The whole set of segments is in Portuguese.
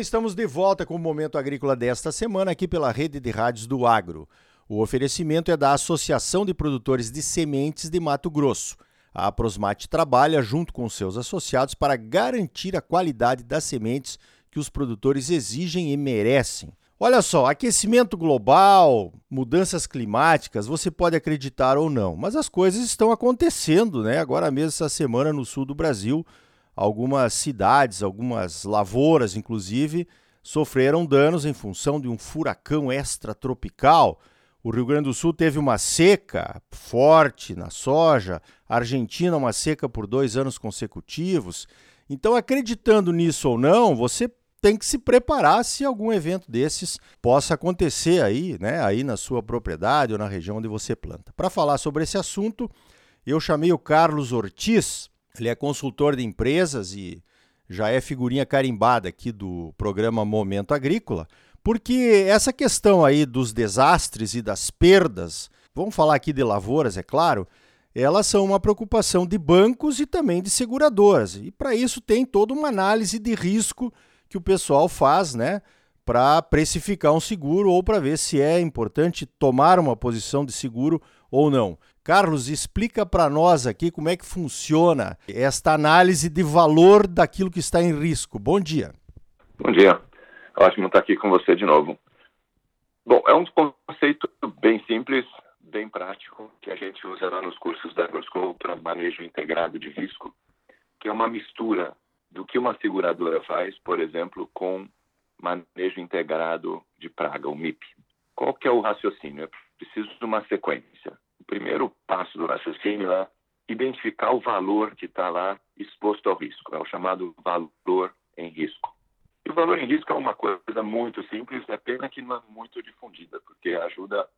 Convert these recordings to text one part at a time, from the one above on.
estamos de volta com o Momento Agrícola desta semana aqui pela Rede de Rádios do Agro. O oferecimento é da Associação de Produtores de Sementes de Mato Grosso. A Prosmate trabalha junto com seus associados para garantir a qualidade das sementes que os produtores exigem e merecem. Olha só, aquecimento global, mudanças climáticas, você pode acreditar ou não, mas as coisas estão acontecendo, né? Agora mesmo essa semana no sul do Brasil, algumas cidades, algumas lavouras, inclusive, sofreram danos em função de um furacão extratropical. O Rio Grande do Sul teve uma seca forte na soja, a Argentina uma seca por dois anos consecutivos. Então, acreditando nisso ou não, você tem que se preparar se algum evento desses possa acontecer aí, né, aí na sua propriedade ou na região onde você planta. Para falar sobre esse assunto, eu chamei o Carlos Ortiz, ele é consultor de empresas e já é figurinha carimbada aqui do programa Momento Agrícola, porque essa questão aí dos desastres e das perdas, vamos falar aqui de lavouras, é claro, elas são uma preocupação de bancos e também de seguradoras. E para isso tem toda uma análise de risco que o pessoal faz, né, para precificar um seguro ou para ver se é importante tomar uma posição de seguro ou não. Carlos, explica para nós aqui como é que funciona esta análise de valor daquilo que está em risco. Bom dia. Bom dia. Ótimo estar aqui com você de novo. Bom, é um conceito bem simples, bem prático, que a gente usa lá nos cursos da AgroSchool para manejo integrado de risco, que é uma mistura do que uma seguradora faz, por exemplo, com manejo integrado de praga, o MIP. Qual que é o raciocínio? É preciso de uma sequência primeiro passo do raciocínio é identificar o valor que está lá exposto ao risco, é o chamado valor em risco. E o valor em risco é uma coisa muito simples, é pena que não é muito difundida, porque ajuda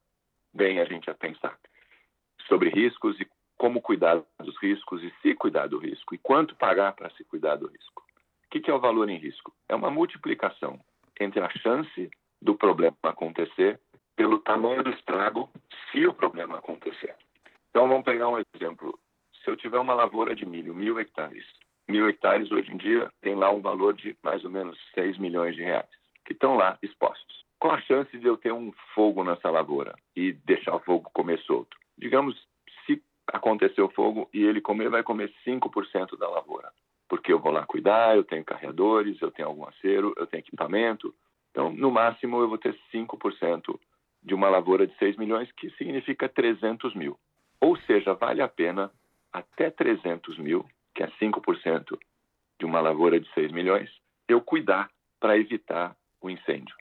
bem a gente a pensar sobre riscos e como cuidar dos riscos e se cuidar do risco e quanto pagar para se cuidar do risco. O que é o valor em risco? É uma multiplicação entre a chance do problema acontecer pelo tamanho do estrago se o problema acontecer. Então, vamos pegar um exemplo. Se eu tiver uma lavoura de milho, mil hectares, mil hectares hoje em dia tem lá um valor de mais ou menos 6 milhões de reais, que estão lá expostos. Qual a chance de eu ter um fogo nessa lavoura e deixar o fogo comer solto? Digamos, se acontecer o fogo e ele comer, vai comer 5% da lavoura. Porque eu vou lá cuidar, eu tenho carreadores, eu tenho algum acero, eu tenho equipamento. Então, no máximo, eu vou ter 5% de uma lavoura de 6 milhões, que significa 300 mil. Ou seja, vale a pena até 300 mil, que é 5% de uma lavoura de 6 milhões, eu cuidar para evitar o incêndio.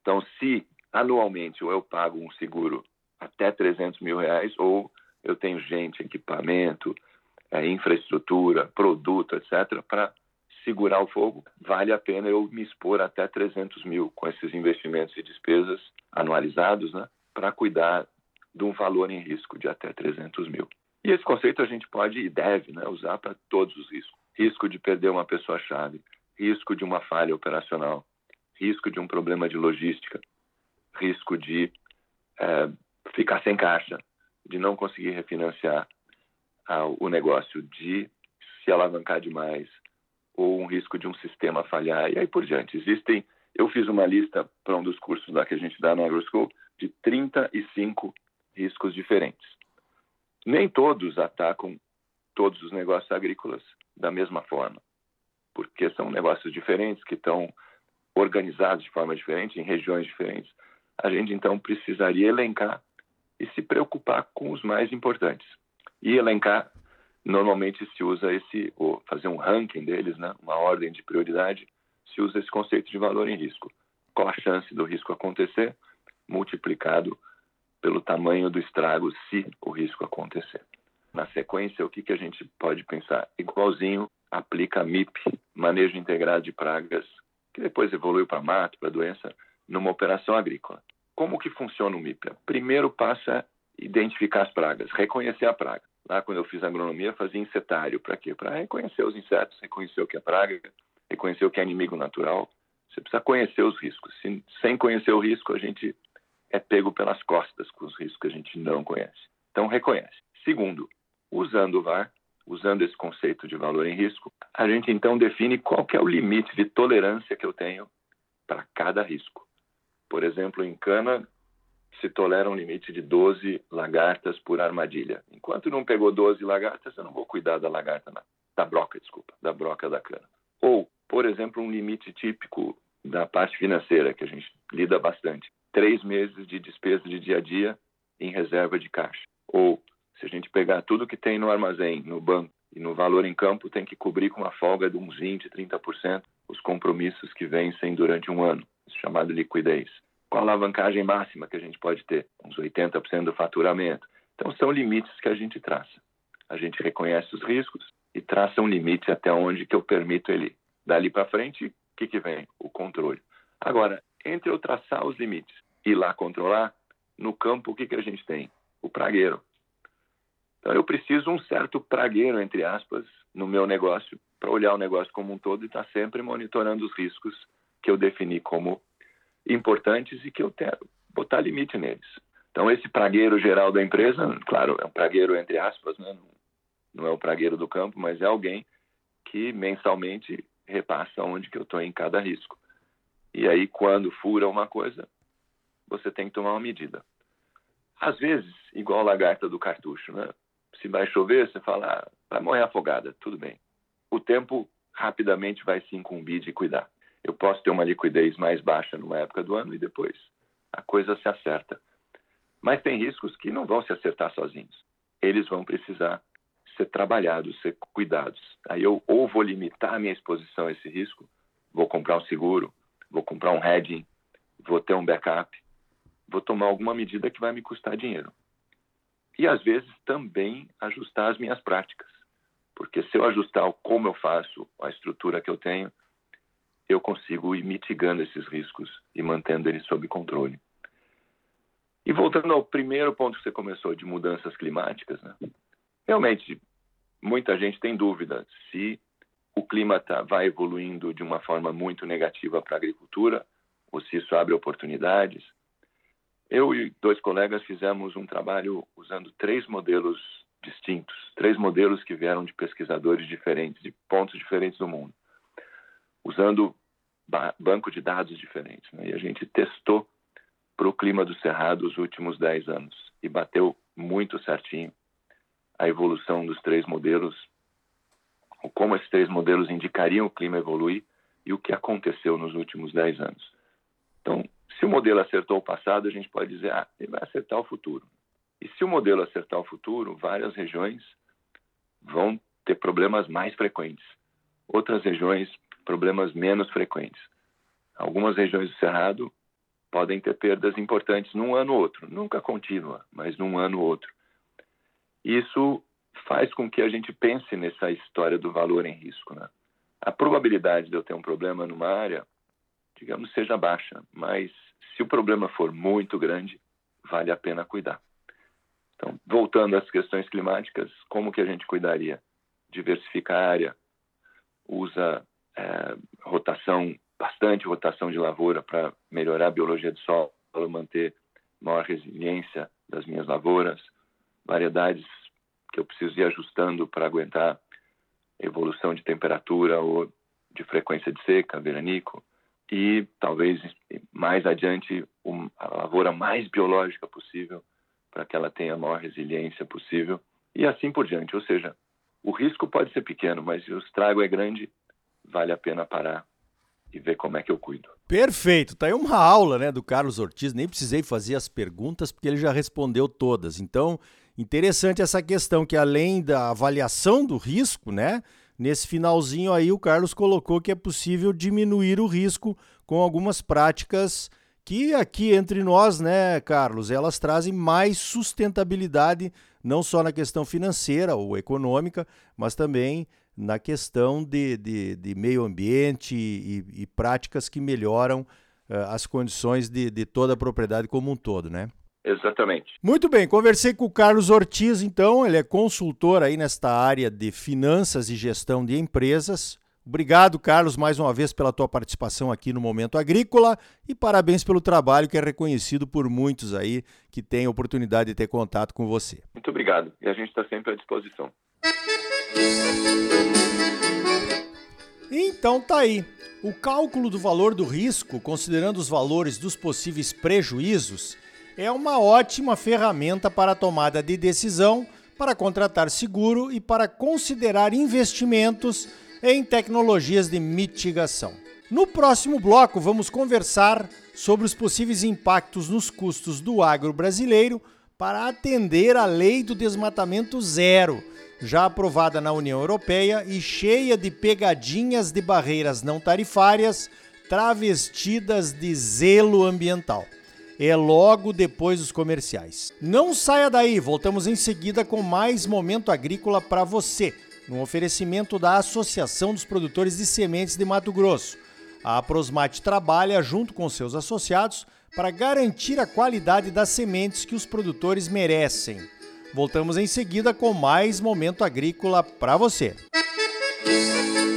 Então, se anualmente eu pago um seguro até 300 mil reais, ou eu tenho gente, equipamento, é, infraestrutura, produto, etc., para segurar o fogo, vale a pena eu me expor até 300 mil com esses investimentos e despesas anualizados, né, para cuidar de um valor em risco de até 300 mil. E esse conceito a gente pode e deve né, usar para todos os riscos. Risco de perder uma pessoa-chave, risco de uma falha operacional, risco de um problema de logística, risco de é, ficar sem caixa, de não conseguir refinanciar ah, o negócio, de se alavancar demais, ou um risco de um sistema falhar e aí por diante. Existem, eu fiz uma lista para um dos cursos lá que a gente dá no AgroSchool de 35 riscos diferentes. Nem todos atacam todos os negócios agrícolas da mesma forma, porque são negócios diferentes que estão organizados de forma diferente, em regiões diferentes. A gente então precisaria elencar e se preocupar com os mais importantes. E elencar normalmente se usa esse, ou fazer um ranking deles, né, uma ordem de prioridade, se usa esse conceito de valor em risco. Qual a chance do risco acontecer multiplicado pelo tamanho do estrago se o risco acontecer. Na sequência, o que, que a gente pode pensar? Igualzinho aplica MIP, Manejo Integrado de Pragas, que depois evoluiu para mato, para doença, numa operação agrícola. Como que funciona o MIP? O primeiro passo é identificar as pragas, reconhecer a praga. Lá, quando eu fiz agronomia, fazia insetário. Para quê? Para reconhecer os insetos, reconhecer o que é praga, reconhecer o que é inimigo natural. Você precisa conhecer os riscos. Se, sem conhecer o risco, a gente é pego pelas costas com os riscos que a gente não conhece. Então, reconhece. Segundo, usando o VAR, usando esse conceito de valor em risco, a gente então define qual é o limite de tolerância que eu tenho para cada risco. Por exemplo, em cana, se tolera um limite de 12 lagartas por armadilha. Enquanto não pegou 12 lagartas, eu não vou cuidar da lagarta, não. da broca, desculpa, da broca da cana. Ou, por exemplo, um limite típico da parte financeira, que a gente lida bastante. Três meses de despesa de dia a dia em reserva de caixa. Ou, se a gente pegar tudo que tem no armazém, no banco e no valor em campo, tem que cobrir com uma folga de uns 20, 30% os compromissos que vencem durante um ano, chamado liquidez. Qual a alavancagem máxima que a gente pode ter? Uns 80% do faturamento. Então, são limites que a gente traça. A gente reconhece os riscos e traça um limite até onde que eu permito ele. Dali para frente, o que, que vem? O controle. Agora, entre eu traçar os limites e lá controlar, no campo, o que, que a gente tem? O pragueiro. Então, eu preciso um certo pragueiro, entre aspas, no meu negócio, para olhar o negócio como um todo e estar tá sempre monitorando os riscos que eu defini como importantes e que eu quero botar limite neles. Então, esse pragueiro geral da empresa, claro, é um pragueiro entre aspas, né? não é o pragueiro do campo, mas é alguém que mensalmente repassa onde que eu estou em cada risco. E aí, quando fura uma coisa, você tem que tomar uma medida. Às vezes, igual a lagarta do cartucho, né? Se vai chover, você fala, ah, vai morrer afogada, tudo bem. O tempo rapidamente vai se incumbir de cuidar eu posso ter uma liquidez mais baixa numa época do ano e depois a coisa se acerta. Mas tem riscos que não vão se acertar sozinhos. Eles vão precisar ser trabalhados, ser cuidados. Aí eu ou vou limitar a minha exposição a esse risco, vou comprar um seguro, vou comprar um hedging, vou ter um backup, vou tomar alguma medida que vai me custar dinheiro. E às vezes também ajustar as minhas práticas. Porque se eu ajustar como eu faço, a estrutura que eu tenho, eu consigo ir mitigando esses riscos e mantendo eles sob controle. E voltando ao primeiro ponto que você começou, de mudanças climáticas, né? realmente muita gente tem dúvida se o clima tá, vai evoluindo de uma forma muito negativa para a agricultura ou se isso abre oportunidades. Eu e dois colegas fizemos um trabalho usando três modelos distintos, três modelos que vieram de pesquisadores diferentes, de pontos diferentes do mundo usando ba banco de dados diferentes. Né? E a gente testou para o clima do Cerrado os últimos 10 anos e bateu muito certinho a evolução dos três modelos, como esses três modelos indicariam o clima evoluir e o que aconteceu nos últimos 10 anos. Então, se o modelo acertou o passado, a gente pode dizer, ah, ele vai acertar o futuro. E se o modelo acertar o futuro, várias regiões vão ter problemas mais frequentes. Outras regiões problemas menos frequentes. Algumas regiões do Cerrado podem ter perdas importantes num ano ou outro, nunca contínua, mas num ano ou outro. Isso faz com que a gente pense nessa história do valor em risco. Né? A probabilidade de eu ter um problema numa área, digamos, seja baixa, mas se o problema for muito grande, vale a pena cuidar. Então, voltando às questões climáticas, como que a gente cuidaria? Diversificar a área, usa é, rotação, bastante rotação de lavoura para melhorar a biologia do solo, manter maior resiliência das minhas lavouras, variedades que eu preciso ir ajustando para aguentar evolução de temperatura ou de frequência de seca, veranico, e talvez mais adiante a lavoura mais biológica possível para que ela tenha a maior resiliência possível e assim por diante. Ou seja, o risco pode ser pequeno, mas o estrago é grande vale a pena parar e ver como é que eu cuido. Perfeito. Tá aí uma aula, né, do Carlos Ortiz. Nem precisei fazer as perguntas porque ele já respondeu todas. Então, interessante essa questão que além da avaliação do risco, né, nesse finalzinho aí o Carlos colocou que é possível diminuir o risco com algumas práticas que aqui entre nós, né, Carlos, elas trazem mais sustentabilidade não só na questão financeira ou econômica, mas também na questão de, de, de meio ambiente e, e, práticas que melhoram uh, as condições de, de toda a propriedade como um todo, né? Exatamente. Muito bem, conversei com o Carlos Ortiz, então, ele é consultor aí nesta área de finanças e gestão de empresas. Obrigado, Carlos, mais uma vez pela tua participação aqui no Momento Agrícola e parabéns pelo trabalho que é reconhecido por muitos aí que têm a oportunidade de ter contato com você. Muito obrigado e a gente está sempre à disposição. Então tá aí. O cálculo do valor do risco, considerando os valores dos possíveis prejuízos, é uma ótima ferramenta para a tomada de decisão, para contratar seguro e para considerar investimentos em tecnologias de mitigação. No próximo bloco, vamos conversar sobre os possíveis impactos nos custos do agro brasileiro para atender à lei do desmatamento zero, já aprovada na União Europeia e cheia de pegadinhas de barreiras não tarifárias travestidas de zelo ambiental. É logo depois dos comerciais. Não saia daí, voltamos em seguida com mais momento agrícola para você, no oferecimento da Associação dos Produtores de Sementes de Mato Grosso. A Prosmate trabalha junto com seus associados para garantir a qualidade das sementes que os produtores merecem. Voltamos em seguida com mais momento agrícola para você. Música